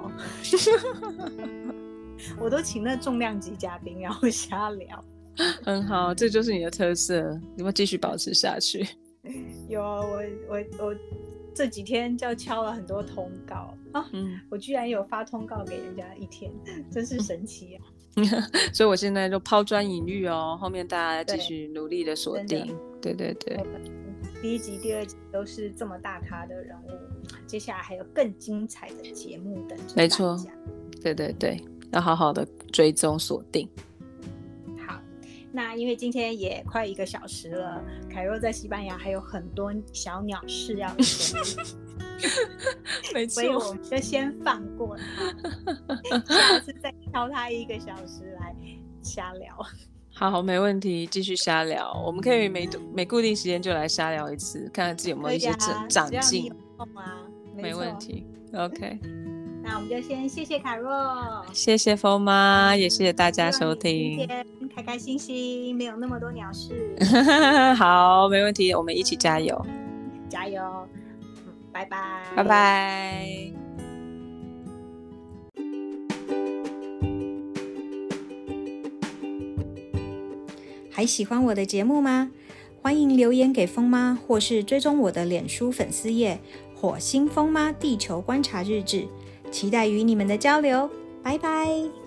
我都请了重量级嘉宾，然后瞎聊。很好，这就是你的特色，你会继续保持下去。有啊，我我我这几天就敲了很多通告啊，嗯，我居然有发通告给人家一天，真是神奇啊！所以，我现在就抛砖引玉哦，后面大家继续努力的锁定。对对对，第一集、第二集都是这么大咖的人物，接下来还有更精彩的节目等着没错，对对对，要好好的追踪锁定。好，那因为今天也快一个小时了，凯若在西班牙还有很多小鸟事要说。没错，所以我们就先放过他，下次再挑他一个小时来瞎聊。好，没问题，继续瞎聊。我们可以每每固定时间就来瞎聊一次，看看自己有没有一些长长进。没问题，OK。那我们就先谢谢卡若，谢谢风妈，也谢谢大家收听。开开心心，没有那么多鸟事。好，没问题，我们一起加油，加油。拜拜，拜拜。还喜欢我的节目吗？欢迎留言给风妈，或是追踪我的脸书粉丝页“火星风妈地球观察日志”，期待与你们的交流。拜拜。